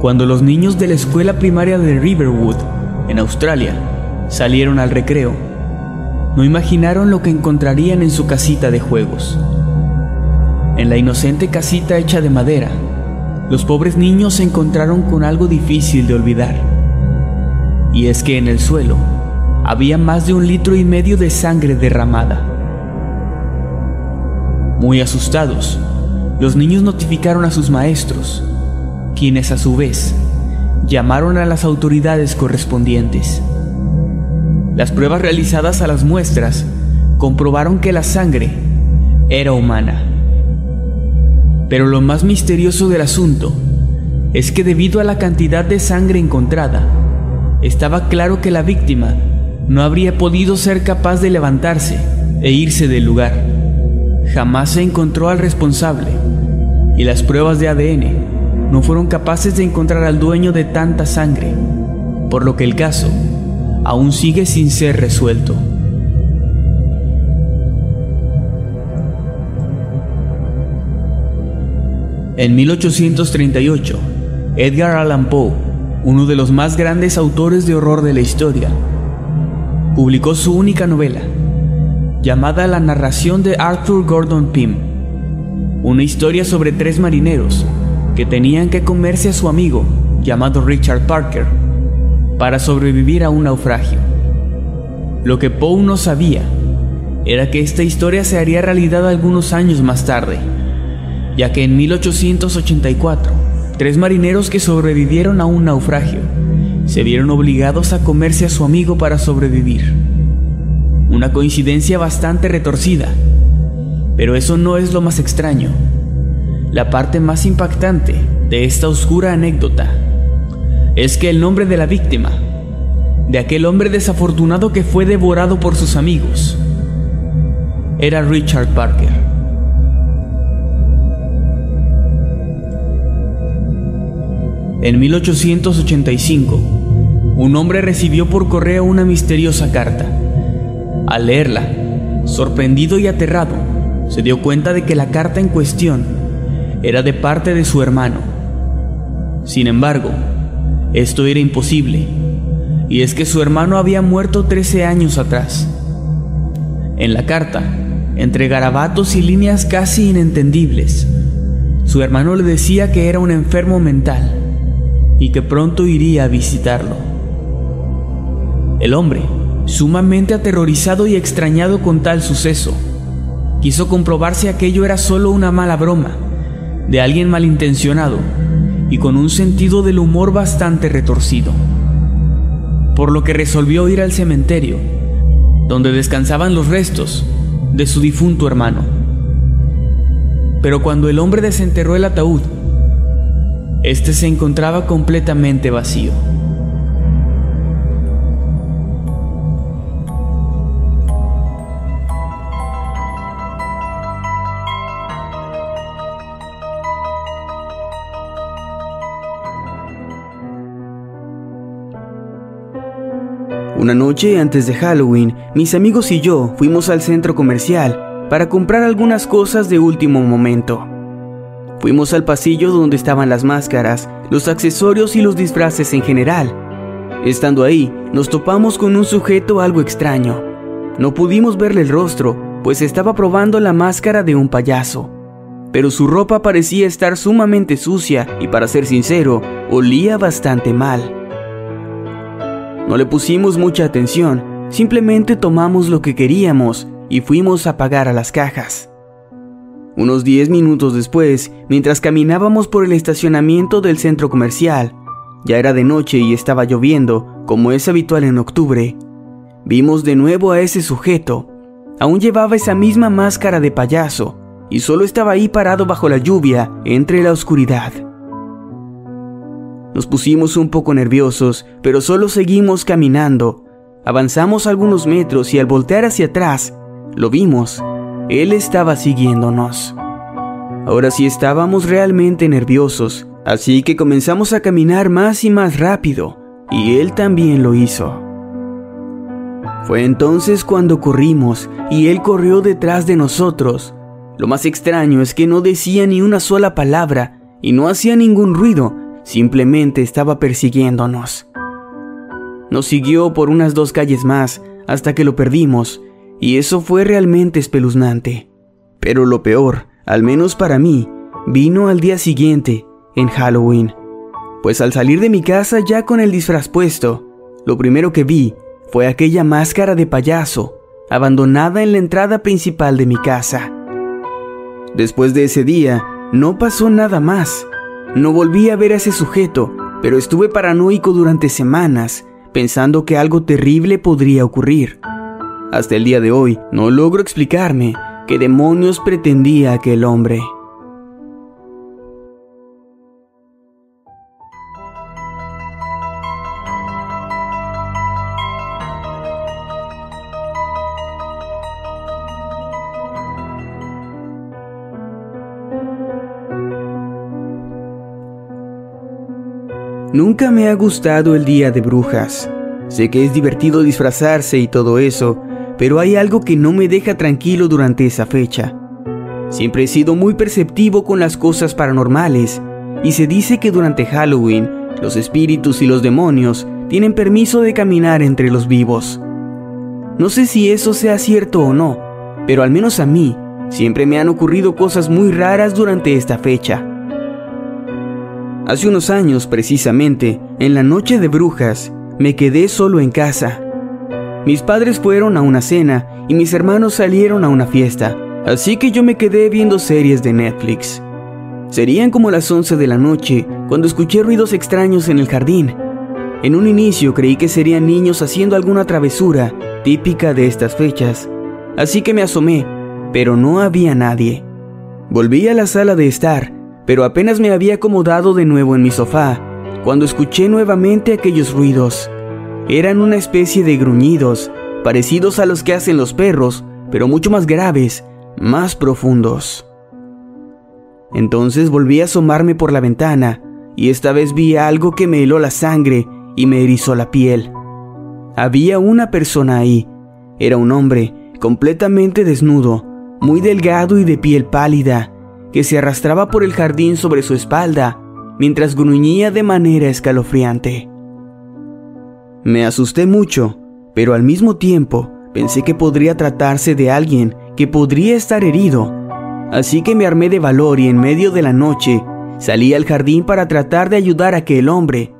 Cuando los niños de la escuela primaria de Riverwood, en Australia, salieron al recreo, no imaginaron lo que encontrarían en su casita de juegos. En la inocente casita hecha de madera, los pobres niños se encontraron con algo difícil de olvidar. Y es que en el suelo había más de un litro y medio de sangre derramada. Muy asustados, los niños notificaron a sus maestros, quienes a su vez llamaron a las autoridades correspondientes. Las pruebas realizadas a las muestras comprobaron que la sangre era humana. Pero lo más misterioso del asunto es que debido a la cantidad de sangre encontrada, estaba claro que la víctima no habría podido ser capaz de levantarse e irse del lugar. Jamás se encontró al responsable y las pruebas de ADN no fueron capaces de encontrar al dueño de tanta sangre, por lo que el caso aún sigue sin ser resuelto. En 1838, Edgar Allan Poe, uno de los más grandes autores de horror de la historia, publicó su única novela, llamada La narración de Arthur Gordon Pym, una historia sobre tres marineros que tenían que comerse a su amigo, llamado Richard Parker, para sobrevivir a un naufragio. Lo que Poe no sabía era que esta historia se haría realidad algunos años más tarde, ya que en 1884, tres marineros que sobrevivieron a un naufragio se vieron obligados a comerse a su amigo para sobrevivir. Una coincidencia bastante retorcida, pero eso no es lo más extraño. La parte más impactante de esta oscura anécdota es que el nombre de la víctima, de aquel hombre desafortunado que fue devorado por sus amigos, era Richard Parker. En 1885, un hombre recibió por correo una misteriosa carta. Al leerla, sorprendido y aterrado, se dio cuenta de que la carta en cuestión era de parte de su hermano. Sin embargo, esto era imposible, y es que su hermano había muerto 13 años atrás. En la carta, entre garabatos y líneas casi inentendibles, su hermano le decía que era un enfermo mental y que pronto iría a visitarlo. El hombre, sumamente aterrorizado y extrañado con tal suceso, quiso comprobar si aquello era solo una mala broma de alguien malintencionado y con un sentido del humor bastante retorcido. Por lo que resolvió ir al cementerio, donde descansaban los restos de su difunto hermano. Pero cuando el hombre desenterró el ataúd, este se encontraba completamente vacío. Una noche antes de Halloween, mis amigos y yo fuimos al centro comercial para comprar algunas cosas de último momento. Fuimos al pasillo donde estaban las máscaras, los accesorios y los disfraces en general. Estando ahí, nos topamos con un sujeto algo extraño. No pudimos verle el rostro, pues estaba probando la máscara de un payaso. Pero su ropa parecía estar sumamente sucia y para ser sincero, olía bastante mal. No le pusimos mucha atención, simplemente tomamos lo que queríamos y fuimos a pagar a las cajas. Unos 10 minutos después, mientras caminábamos por el estacionamiento del centro comercial, ya era de noche y estaba lloviendo, como es habitual en octubre, vimos de nuevo a ese sujeto. Aún llevaba esa misma máscara de payaso y solo estaba ahí parado bajo la lluvia entre la oscuridad. Nos pusimos un poco nerviosos, pero solo seguimos caminando. Avanzamos algunos metros y al voltear hacia atrás, lo vimos él estaba siguiéndonos. Ahora sí estábamos realmente nerviosos, así que comenzamos a caminar más y más rápido, y él también lo hizo. Fue entonces cuando corrimos y él corrió detrás de nosotros. Lo más extraño es que no decía ni una sola palabra y no hacía ningún ruido, simplemente estaba persiguiéndonos. Nos siguió por unas dos calles más hasta que lo perdimos y eso fue realmente espeluznante. Pero lo peor, al menos para mí, vino al día siguiente, en Halloween. Pues al salir de mi casa ya con el disfraz puesto, lo primero que vi fue aquella máscara de payaso, abandonada en la entrada principal de mi casa. Después de ese día, no pasó nada más. No volví a ver a ese sujeto, pero estuve paranoico durante semanas, pensando que algo terrible podría ocurrir. Hasta el día de hoy no logro explicarme qué demonios pretendía aquel hombre. Nunca me ha gustado el Día de Brujas. Sé que es divertido disfrazarse y todo eso, pero hay algo que no me deja tranquilo durante esa fecha. Siempre he sido muy perceptivo con las cosas paranormales, y se dice que durante Halloween los espíritus y los demonios tienen permiso de caminar entre los vivos. No sé si eso sea cierto o no, pero al menos a mí siempre me han ocurrido cosas muy raras durante esta fecha. Hace unos años, precisamente, en la noche de brujas, me quedé solo en casa mis padres fueron a una cena y mis hermanos salieron a una fiesta, así que yo me quedé viendo series de Netflix. Serían como las 11 de la noche cuando escuché ruidos extraños en el jardín. En un inicio creí que serían niños haciendo alguna travesura típica de estas fechas, así que me asomé, pero no había nadie. Volví a la sala de estar, pero apenas me había acomodado de nuevo en mi sofá cuando escuché nuevamente aquellos ruidos. Eran una especie de gruñidos, parecidos a los que hacen los perros, pero mucho más graves, más profundos. Entonces volví a asomarme por la ventana, y esta vez vi algo que me heló la sangre y me erizó la piel. Había una persona ahí. Era un hombre, completamente desnudo, muy delgado y de piel pálida, que se arrastraba por el jardín sobre su espalda, mientras gruñía de manera escalofriante. Me asusté mucho, pero al mismo tiempo pensé que podría tratarse de alguien que podría estar herido. Así que me armé de valor y en medio de la noche salí al jardín para tratar de ayudar a aquel hombre.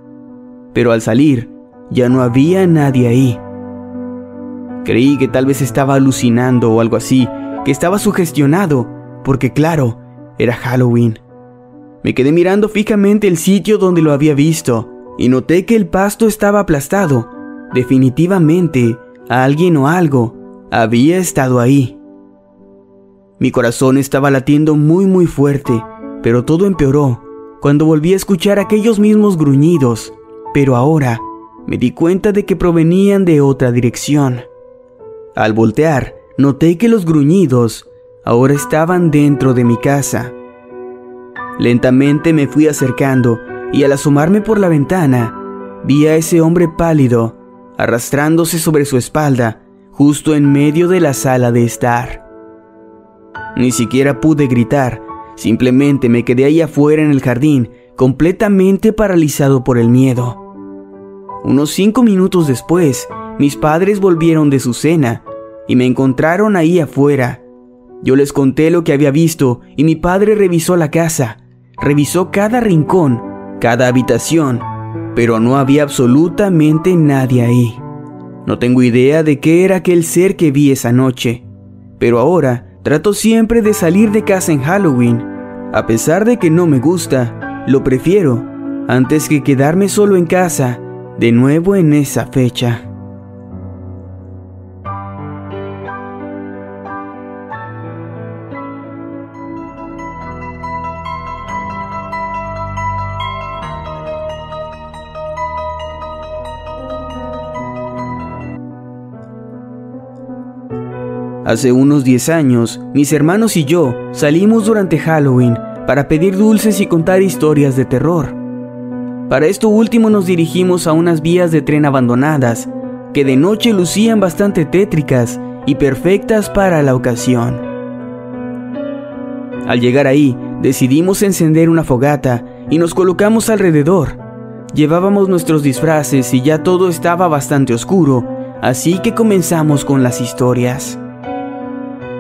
Pero al salir, ya no había nadie ahí. Creí que tal vez estaba alucinando o algo así, que estaba sugestionado, porque claro, era Halloween. Me quedé mirando fijamente el sitio donde lo había visto y noté que el pasto estaba aplastado. Definitivamente, alguien o algo había estado ahí. Mi corazón estaba latiendo muy muy fuerte, pero todo empeoró cuando volví a escuchar aquellos mismos gruñidos, pero ahora me di cuenta de que provenían de otra dirección. Al voltear, noté que los gruñidos ahora estaban dentro de mi casa. Lentamente me fui acercando y al asomarme por la ventana, vi a ese hombre pálido arrastrándose sobre su espalda justo en medio de la sala de estar. Ni siquiera pude gritar, Simplemente me quedé ahí afuera en el jardín, completamente paralizado por el miedo. Unos cinco minutos después, mis padres volvieron de su cena y me encontraron ahí afuera. Yo les conté lo que había visto y mi padre revisó la casa, revisó cada rincón, cada habitación, pero no había absolutamente nadie ahí. No tengo idea de qué era aquel ser que vi esa noche, pero ahora trato siempre de salir de casa en Halloween. A pesar de que no me gusta, lo prefiero antes que quedarme solo en casa de nuevo en esa fecha. Hace unos 10 años, mis hermanos y yo salimos durante Halloween para pedir dulces y contar historias de terror. Para esto último nos dirigimos a unas vías de tren abandonadas, que de noche lucían bastante tétricas y perfectas para la ocasión. Al llegar ahí, decidimos encender una fogata y nos colocamos alrededor. Llevábamos nuestros disfraces y ya todo estaba bastante oscuro, así que comenzamos con las historias.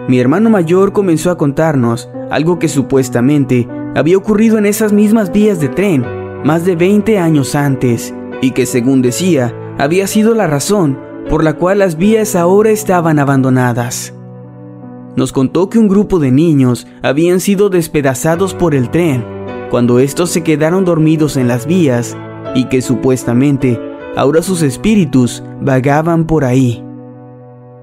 Mi hermano mayor comenzó a contarnos algo que supuestamente había ocurrido en esas mismas vías de tren más de 20 años antes y que según decía había sido la razón por la cual las vías ahora estaban abandonadas. Nos contó que un grupo de niños habían sido despedazados por el tren cuando estos se quedaron dormidos en las vías y que supuestamente ahora sus espíritus vagaban por ahí.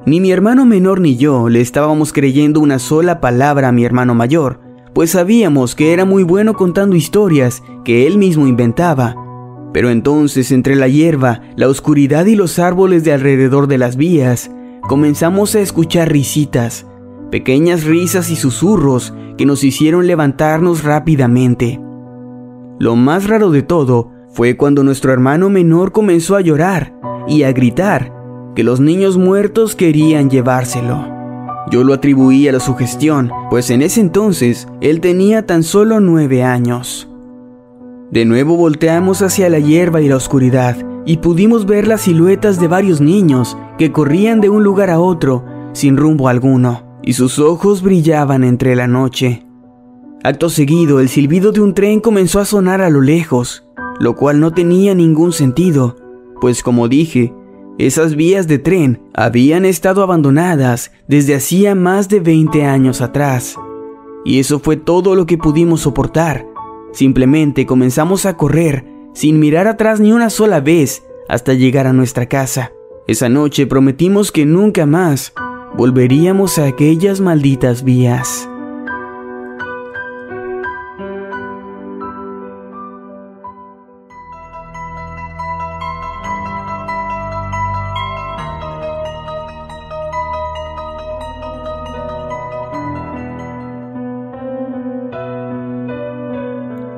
Ni mi hermano menor ni yo le estábamos creyendo una sola palabra a mi hermano mayor, pues sabíamos que era muy bueno contando historias que él mismo inventaba. Pero entonces entre la hierba, la oscuridad y los árboles de alrededor de las vías, comenzamos a escuchar risitas, pequeñas risas y susurros que nos hicieron levantarnos rápidamente. Lo más raro de todo fue cuando nuestro hermano menor comenzó a llorar y a gritar que los niños muertos querían llevárselo. Yo lo atribuí a la sugestión, pues en ese entonces él tenía tan solo nueve años. De nuevo volteamos hacia la hierba y la oscuridad y pudimos ver las siluetas de varios niños que corrían de un lugar a otro sin rumbo alguno, y sus ojos brillaban entre la noche. Acto seguido, el silbido de un tren comenzó a sonar a lo lejos, lo cual no tenía ningún sentido, pues como dije, esas vías de tren habían estado abandonadas desde hacía más de 20 años atrás. Y eso fue todo lo que pudimos soportar. Simplemente comenzamos a correr sin mirar atrás ni una sola vez hasta llegar a nuestra casa. Esa noche prometimos que nunca más volveríamos a aquellas malditas vías.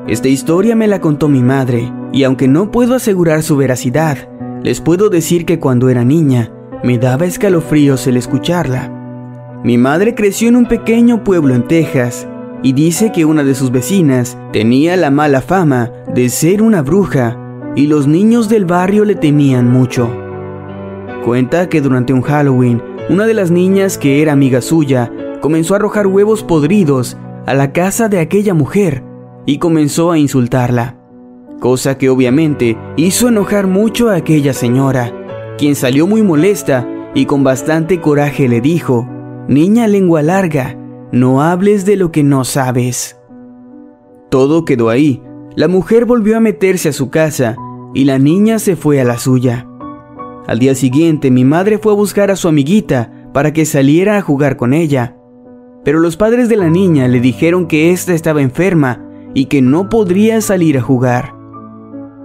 Esta historia me la contó mi madre, y aunque no puedo asegurar su veracidad, les puedo decir que cuando era niña, me daba escalofríos el escucharla. Mi madre creció en un pequeño pueblo en Texas, y dice que una de sus vecinas tenía la mala fama de ser una bruja, y los niños del barrio le temían mucho. Cuenta que durante un Halloween, una de las niñas que era amiga suya comenzó a arrojar huevos podridos a la casa de aquella mujer, y comenzó a insultarla, cosa que obviamente hizo enojar mucho a aquella señora, quien salió muy molesta y con bastante coraje le dijo, Niña lengua larga, no hables de lo que no sabes. Todo quedó ahí. La mujer volvió a meterse a su casa y la niña se fue a la suya. Al día siguiente mi madre fue a buscar a su amiguita para que saliera a jugar con ella, pero los padres de la niña le dijeron que ésta estaba enferma y que no podría salir a jugar.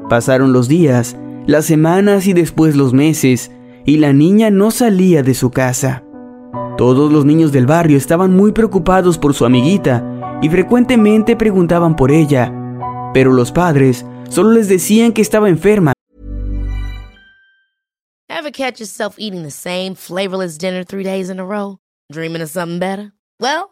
Pasaron los días, las semanas y después los meses, y la niña no salía de su casa. Todos los niños del barrio estaban muy preocupados por su amiguita y frecuentemente preguntaban por ella, pero los padres solo les decían que estaba enferma. Ever catch yourself eating the same flavorless dinner three days in a row? Dreaming of something better? Well,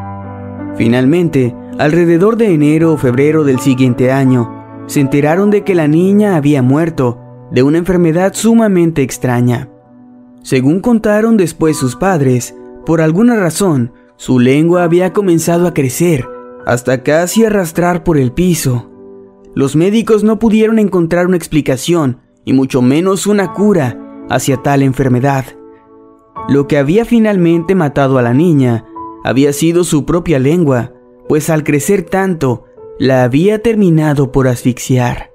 Finalmente, alrededor de enero o febrero del siguiente año, se enteraron de que la niña había muerto de una enfermedad sumamente extraña. Según contaron después sus padres, por alguna razón, su lengua había comenzado a crecer hasta casi arrastrar por el piso. Los médicos no pudieron encontrar una explicación y mucho menos una cura hacia tal enfermedad. Lo que había finalmente matado a la niña había sido su propia lengua, pues al crecer tanto, la había terminado por asfixiar.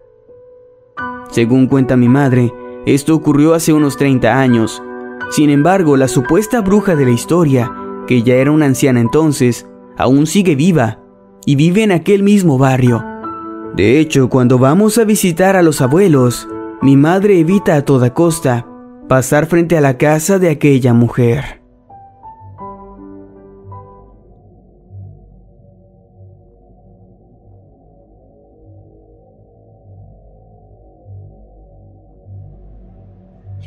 Según cuenta mi madre, esto ocurrió hace unos 30 años. Sin embargo, la supuesta bruja de la historia, que ya era una anciana entonces, aún sigue viva y vive en aquel mismo barrio. De hecho, cuando vamos a visitar a los abuelos, mi madre evita a toda costa pasar frente a la casa de aquella mujer.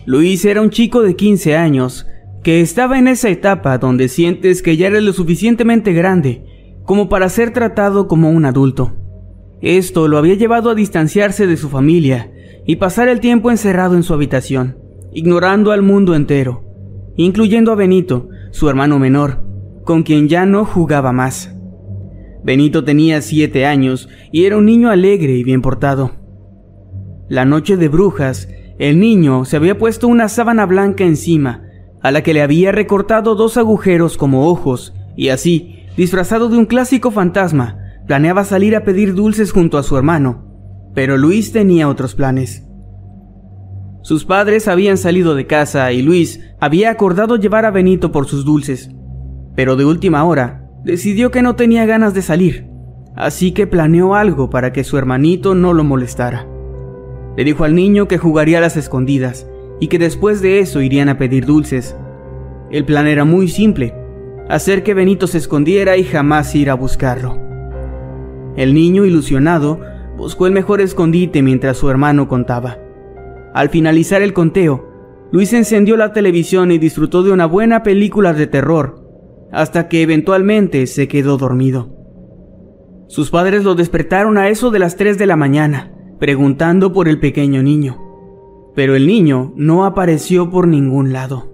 Luis era un chico de 15 años que estaba en esa etapa donde sientes que ya eres lo suficientemente grande como para ser tratado como un adulto. Esto lo había llevado a distanciarse de su familia y pasar el tiempo encerrado en su habitación, ignorando al mundo entero, incluyendo a Benito, su hermano menor, con quien ya no jugaba más. Benito tenía siete años y era un niño alegre y bien portado. La noche de brujas el niño se había puesto una sábana blanca encima, a la que le había recortado dos agujeros como ojos, y así, disfrazado de un clásico fantasma, planeaba salir a pedir dulces junto a su hermano. Pero Luis tenía otros planes. Sus padres habían salido de casa y Luis había acordado llevar a Benito por sus dulces. Pero de última hora, decidió que no tenía ganas de salir, así que planeó algo para que su hermanito no lo molestara. Le dijo al niño que jugaría a las escondidas y que después de eso irían a pedir dulces. El plan era muy simple, hacer que Benito se escondiera y jamás ir a buscarlo. El niño, ilusionado, buscó el mejor escondite mientras su hermano contaba. Al finalizar el conteo, Luis encendió la televisión y disfrutó de una buena película de terror, hasta que eventualmente se quedó dormido. Sus padres lo despertaron a eso de las 3 de la mañana preguntando por el pequeño niño. Pero el niño no apareció por ningún lado.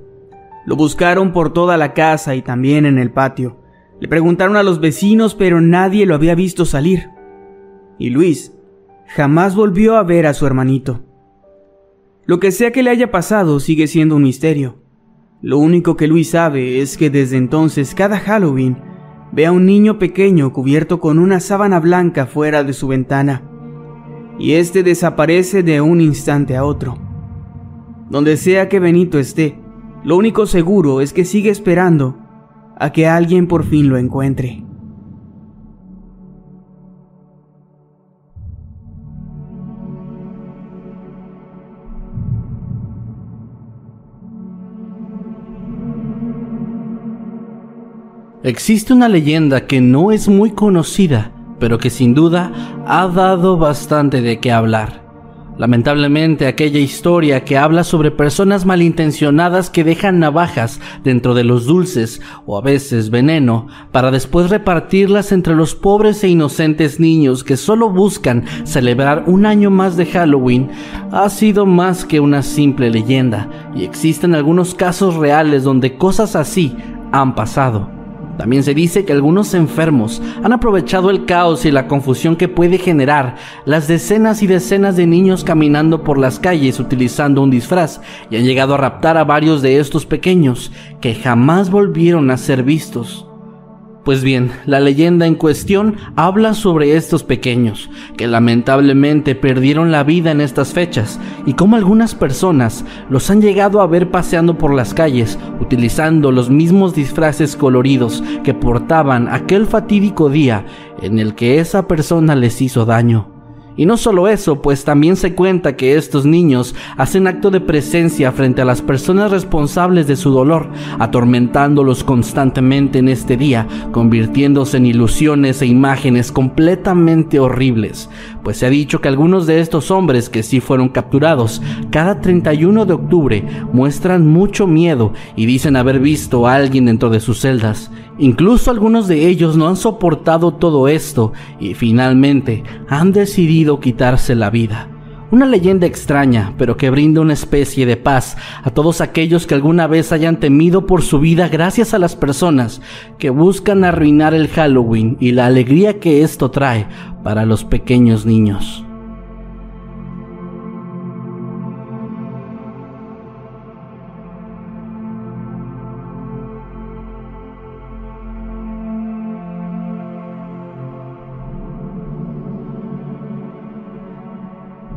Lo buscaron por toda la casa y también en el patio. Le preguntaron a los vecinos, pero nadie lo había visto salir. Y Luis jamás volvió a ver a su hermanito. Lo que sea que le haya pasado sigue siendo un misterio. Lo único que Luis sabe es que desde entonces cada Halloween ve a un niño pequeño cubierto con una sábana blanca fuera de su ventana y éste desaparece de un instante a otro. Donde sea que Benito esté, lo único seguro es que sigue esperando a que alguien por fin lo encuentre. Existe una leyenda que no es muy conocida pero que sin duda ha dado bastante de qué hablar. Lamentablemente aquella historia que habla sobre personas malintencionadas que dejan navajas dentro de los dulces o a veces veneno para después repartirlas entre los pobres e inocentes niños que solo buscan celebrar un año más de Halloween ha sido más que una simple leyenda y existen algunos casos reales donde cosas así han pasado. También se dice que algunos enfermos han aprovechado el caos y la confusión que puede generar las decenas y decenas de niños caminando por las calles utilizando un disfraz y han llegado a raptar a varios de estos pequeños que jamás volvieron a ser vistos. Pues bien, la leyenda en cuestión habla sobre estos pequeños, que lamentablemente perdieron la vida en estas fechas, y cómo algunas personas los han llegado a ver paseando por las calles, utilizando los mismos disfraces coloridos que portaban aquel fatídico día en el que esa persona les hizo daño. Y no solo eso, pues también se cuenta que estos niños hacen acto de presencia frente a las personas responsables de su dolor, atormentándolos constantemente en este día, convirtiéndose en ilusiones e imágenes completamente horribles. Pues se ha dicho que algunos de estos hombres que sí fueron capturados, cada 31 de octubre muestran mucho miedo y dicen haber visto a alguien dentro de sus celdas. Incluso algunos de ellos no han soportado todo esto y finalmente han decidido quitarse la vida. Una leyenda extraña, pero que brinda una especie de paz a todos aquellos que alguna vez hayan temido por su vida gracias a las personas que buscan arruinar el Halloween y la alegría que esto trae para los pequeños niños.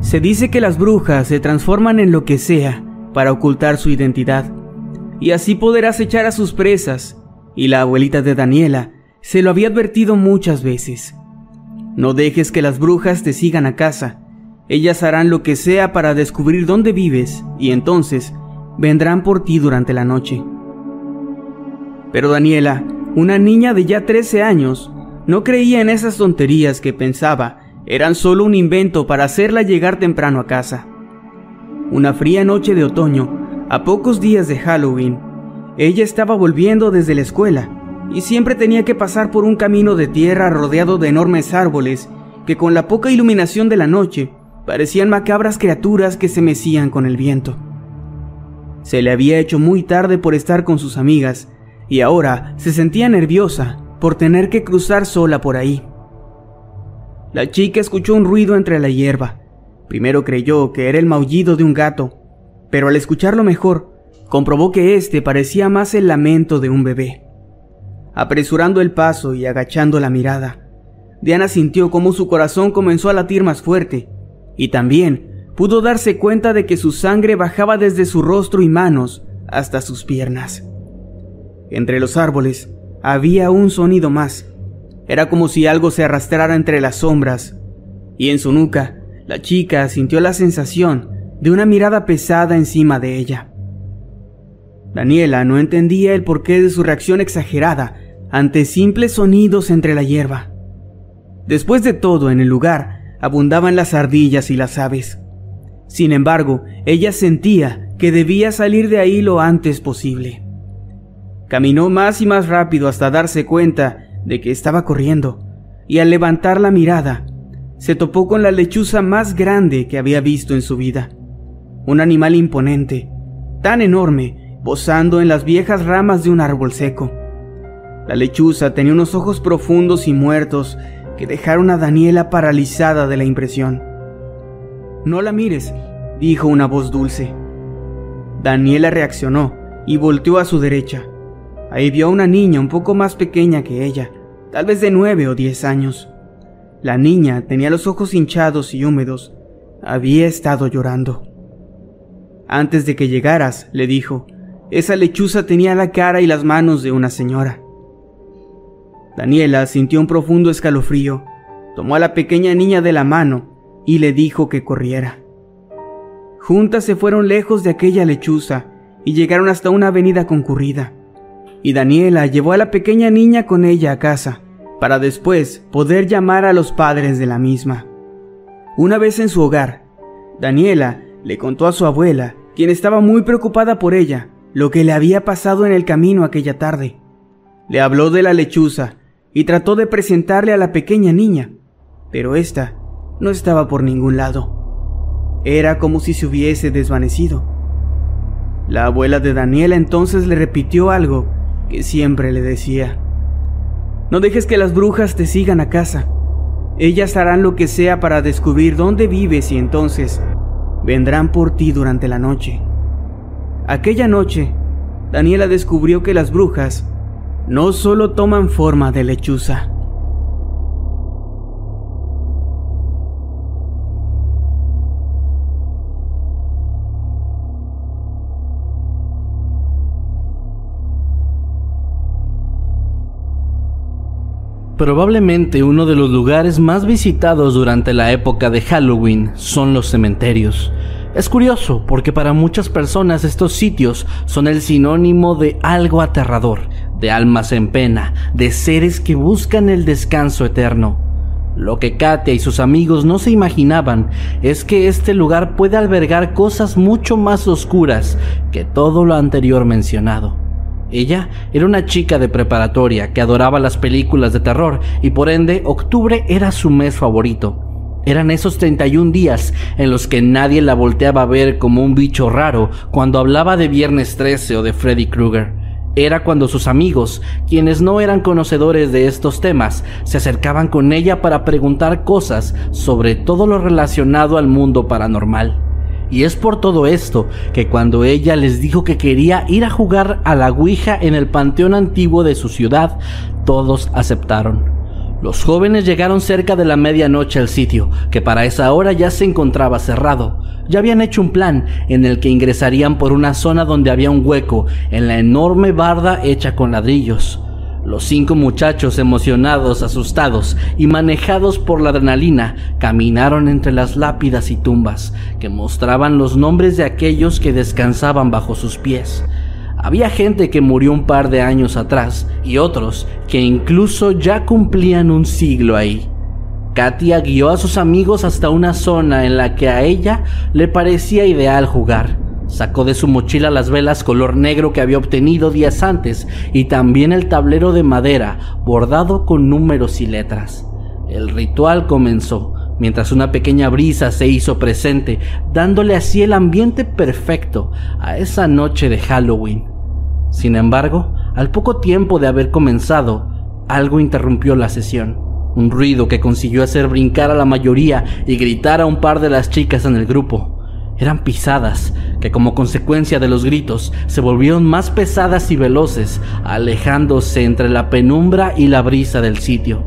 Se dice que las brujas se transforman en lo que sea para ocultar su identidad y así poder acechar a sus presas, y la abuelita de Daniela se lo había advertido muchas veces. No dejes que las brujas te sigan a casa, ellas harán lo que sea para descubrir dónde vives y entonces vendrán por ti durante la noche. Pero Daniela, una niña de ya 13 años, no creía en esas tonterías que pensaba eran solo un invento para hacerla llegar temprano a casa. Una fría noche de otoño, a pocos días de Halloween, ella estaba volviendo desde la escuela y siempre tenía que pasar por un camino de tierra rodeado de enormes árboles que con la poca iluminación de la noche parecían macabras criaturas que se mecían con el viento. Se le había hecho muy tarde por estar con sus amigas y ahora se sentía nerviosa por tener que cruzar sola por ahí. La chica escuchó un ruido entre la hierba. Primero creyó que era el maullido de un gato, pero al escucharlo mejor, comprobó que este parecía más el lamento de un bebé. Apresurando el paso y agachando la mirada, Diana sintió cómo su corazón comenzó a latir más fuerte, y también pudo darse cuenta de que su sangre bajaba desde su rostro y manos hasta sus piernas. Entre los árboles había un sonido más, era como si algo se arrastrara entre las sombras, y en su nuca, la chica sintió la sensación de una mirada pesada encima de ella. Daniela no entendía el porqué de su reacción exagerada ante simples sonidos entre la hierba. Después de todo, en el lugar abundaban las ardillas y las aves. Sin embargo, ella sentía que debía salir de ahí lo antes posible. Caminó más y más rápido hasta darse cuenta de que estaba corriendo, y al levantar la mirada, se topó con la lechuza más grande que había visto en su vida. Un animal imponente, tan enorme, posando en las viejas ramas de un árbol seco. La lechuza tenía unos ojos profundos y muertos que dejaron a Daniela paralizada de la impresión. No la mires, dijo una voz dulce. Daniela reaccionó y volteó a su derecha. Ahí vio a una niña un poco más pequeña que ella, tal vez de nueve o diez años. La niña tenía los ojos hinchados y húmedos. Había estado llorando. Antes de que llegaras, le dijo, esa lechuza tenía la cara y las manos de una señora. Daniela sintió un profundo escalofrío, tomó a la pequeña niña de la mano y le dijo que corriera. Juntas se fueron lejos de aquella lechuza y llegaron hasta una avenida concurrida y Daniela llevó a la pequeña niña con ella a casa, para después poder llamar a los padres de la misma. Una vez en su hogar, Daniela le contó a su abuela, quien estaba muy preocupada por ella, lo que le había pasado en el camino aquella tarde. Le habló de la lechuza y trató de presentarle a la pequeña niña, pero ésta no estaba por ningún lado. Era como si se hubiese desvanecido. La abuela de Daniela entonces le repitió algo que siempre le decía, no dejes que las brujas te sigan a casa. Ellas harán lo que sea para descubrir dónde vives y entonces vendrán por ti durante la noche. Aquella noche, Daniela descubrió que las brujas no solo toman forma de lechuza. Probablemente uno de los lugares más visitados durante la época de Halloween son los cementerios. Es curioso porque para muchas personas estos sitios son el sinónimo de algo aterrador, de almas en pena, de seres que buscan el descanso eterno. Lo que Katia y sus amigos no se imaginaban es que este lugar puede albergar cosas mucho más oscuras que todo lo anterior mencionado. Ella era una chica de preparatoria que adoraba las películas de terror y por ende octubre era su mes favorito. Eran esos 31 días en los que nadie la volteaba a ver como un bicho raro cuando hablaba de Viernes 13 o de Freddy Krueger. Era cuando sus amigos, quienes no eran conocedores de estos temas, se acercaban con ella para preguntar cosas sobre todo lo relacionado al mundo paranormal. Y es por todo esto que cuando ella les dijo que quería ir a jugar a la Ouija en el panteón antiguo de su ciudad, todos aceptaron. Los jóvenes llegaron cerca de la medianoche al sitio, que para esa hora ya se encontraba cerrado. Ya habían hecho un plan en el que ingresarían por una zona donde había un hueco en la enorme barda hecha con ladrillos. Los cinco muchachos, emocionados, asustados y manejados por la adrenalina, caminaron entre las lápidas y tumbas que mostraban los nombres de aquellos que descansaban bajo sus pies. Había gente que murió un par de años atrás y otros que incluso ya cumplían un siglo ahí. Katia guió a sus amigos hasta una zona en la que a ella le parecía ideal jugar. Sacó de su mochila las velas color negro que había obtenido días antes y también el tablero de madera bordado con números y letras. El ritual comenzó mientras una pequeña brisa se hizo presente, dándole así el ambiente perfecto a esa noche de Halloween. Sin embargo, al poco tiempo de haber comenzado, algo interrumpió la sesión. Un ruido que consiguió hacer brincar a la mayoría y gritar a un par de las chicas en el grupo. Eran pisadas que como consecuencia de los gritos se volvieron más pesadas y veloces, alejándose entre la penumbra y la brisa del sitio.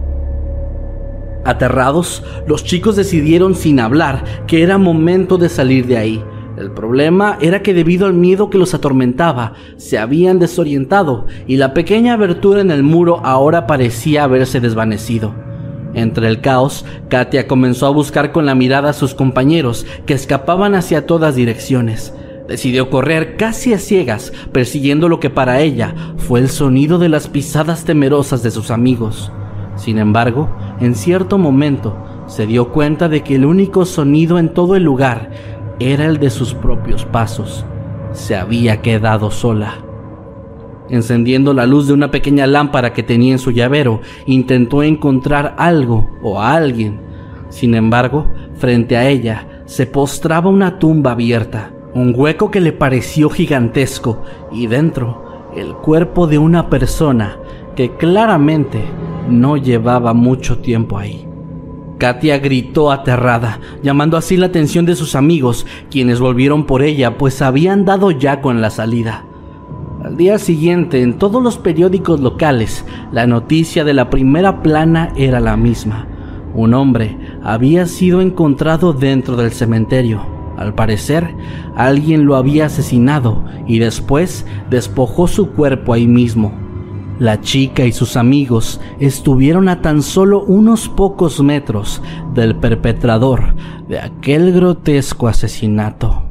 Aterrados, los chicos decidieron sin hablar que era momento de salir de ahí. El problema era que debido al miedo que los atormentaba, se habían desorientado y la pequeña abertura en el muro ahora parecía haberse desvanecido. Entre el caos, Katia comenzó a buscar con la mirada a sus compañeros, que escapaban hacia todas direcciones. Decidió correr casi a ciegas, persiguiendo lo que para ella fue el sonido de las pisadas temerosas de sus amigos. Sin embargo, en cierto momento se dio cuenta de que el único sonido en todo el lugar era el de sus propios pasos. Se había quedado sola. Encendiendo la luz de una pequeña lámpara que tenía en su llavero, intentó encontrar algo o a alguien. Sin embargo, frente a ella se postraba una tumba abierta, un hueco que le pareció gigantesco y dentro el cuerpo de una persona que claramente no llevaba mucho tiempo ahí. Katia gritó aterrada, llamando así la atención de sus amigos, quienes volvieron por ella, pues habían dado ya con la salida. Al día siguiente, en todos los periódicos locales, la noticia de la primera plana era la misma. Un hombre había sido encontrado dentro del cementerio. Al parecer, alguien lo había asesinado y después despojó su cuerpo ahí mismo. La chica y sus amigos estuvieron a tan solo unos pocos metros del perpetrador de aquel grotesco asesinato.